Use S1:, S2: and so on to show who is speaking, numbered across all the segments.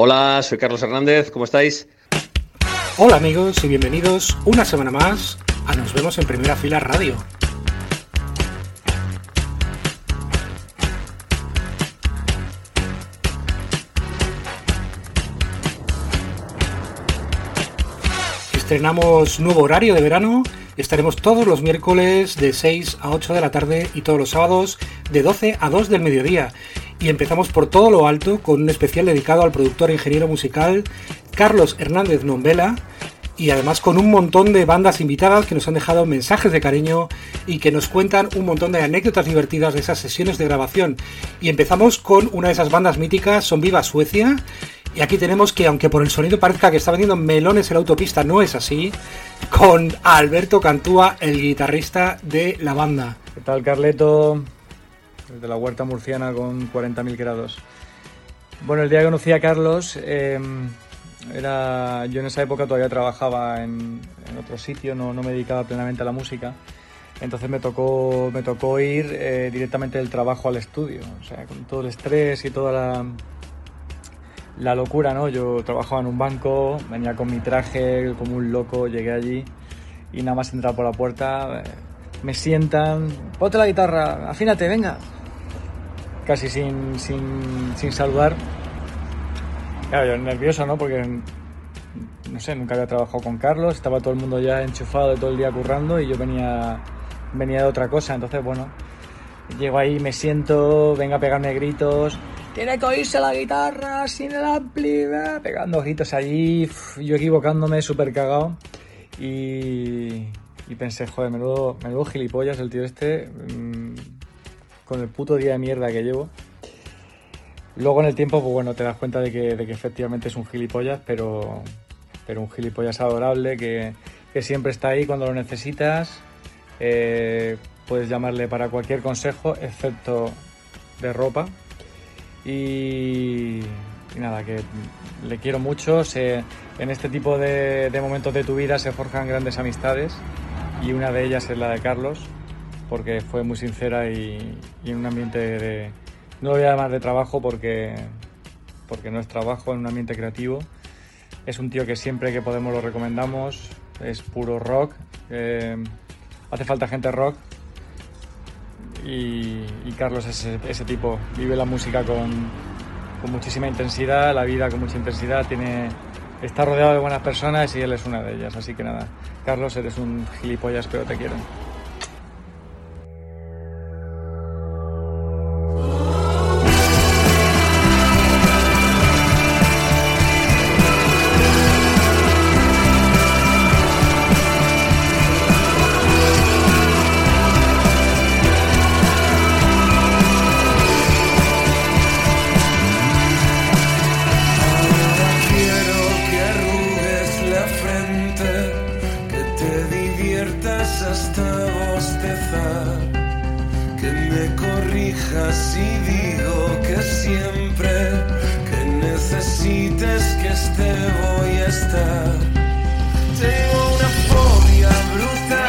S1: Hola, soy Carlos Hernández, ¿cómo estáis?
S2: Hola amigos y bienvenidos una semana más a Nos vemos en primera fila radio. Estrenamos nuevo horario de verano. Estaremos todos los miércoles de 6 a 8 de la tarde y todos los sábados de 12 a 2 del mediodía. Y empezamos por todo lo alto con un especial dedicado al productor e ingeniero musical Carlos Hernández Nombela y además con un montón de bandas invitadas que nos han dejado mensajes de cariño y que nos cuentan un montón de anécdotas divertidas de esas sesiones de grabación. Y empezamos con una de esas bandas míticas, Son Viva Suecia, y aquí tenemos que, aunque por el sonido parezca que está vendiendo melones en la autopista, no es así, con Alberto Cantúa, el guitarrista de la banda.
S3: ¿Qué tal, Carleto? Desde la huerta murciana con 40.000 grados. Bueno, el día que conocí a Carlos, em, era, yo en esa época todavía trabajaba en, otro sitio, no, no, me dedicaba plenamente a la música. Entonces me tocó, me tocó ir eh, directamente del trabajo al estudio, o sea, con todo el estrés y toda la, la locura, ¿no? Yo trabajaba en un banco, venía con mi traje como un loco, llegué allí y nada más entrar por la puerta, eh, me sientan, ponte la guitarra, afínate, venga. Casi sin, sin, sin saludar. Claro, nervioso, ¿no? Porque, no sé, nunca había trabajado con Carlos, estaba todo el mundo ya enchufado todo el día currando y yo venía, venía de otra cosa. Entonces, bueno, llego ahí, me siento, venga a pegarme gritos, tiene que oírse la guitarra sin el ampli, pegando ojitos allí, yo equivocándome, súper cagado. Y, y, pensé, joder, menudo, menudo gilipollas el tío este, mmm, con el puto día de mierda que llevo. Luego en el tiempo, pues bueno, te das cuenta de que, de que efectivamente es un gilipollas, pero, pero un gilipollas adorable que, que siempre está ahí cuando lo necesitas. Eh, puedes llamarle para cualquier consejo, excepto de ropa, y, nada, que le quiero mucho. en este tipo de, momentos de tu vida se forjan grandes amistades y una de ellas es la de Carlos, porque fue muy sincera y, en un ambiente de... No lo voy a llamar de trabajo porque, porque no es trabajo, en un ambiente creativo. Es un tío que siempre que podemos lo recomendamos, es puro rock. Eh, hace falta gente rock y, Carlos es ese, tipo, vive la música con, con, muchísima intensidad, la vida con mucha intensidad, tiene, está rodeado de buenas personas y él es una de ellas, así que nada, Carlos, eres un gilipollas, pero te quiero.
S4: que me corrijas y digo que siempre que necesites que esté voy a estar. Tengo una fobia brutal.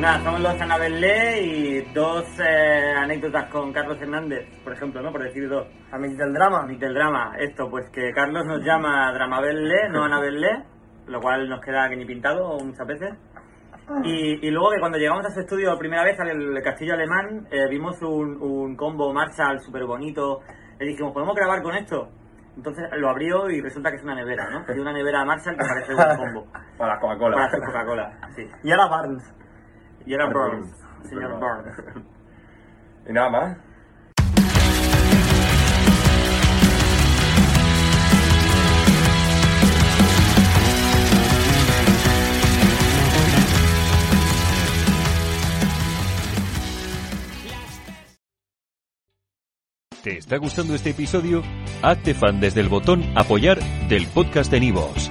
S5: Tenemos los Anabel y dos eh, anécdotas con Carlos Hernández, por ejemplo, ¿no? Por decir dos.
S6: Amic del drama.
S5: Amic del drama. Esto, pues que Carlos nos llama Dramabel no Anabel lo cual nos queda que ni pintado muchas veces. Y, y, luego que cuando llegamos a su estudio la primera vez al castillo alemán, eh, vimos un, un combo Marshall súper bonito. Le dijimos, ¿podemos grabar con esto? Entonces lo abrió y resulta que es una nevera, ¿no? Es una nevera Marshall que parece un combo.
S7: Para la Coca-Cola.
S5: Para Coca-Cola, sí.
S6: Y era Barnes.
S5: Y era Burns, señor Burns.
S7: Y nada más.
S8: ¿Te está gustando este episodio? Hazte fan desde el botón Apoyar del podcast de Nivos.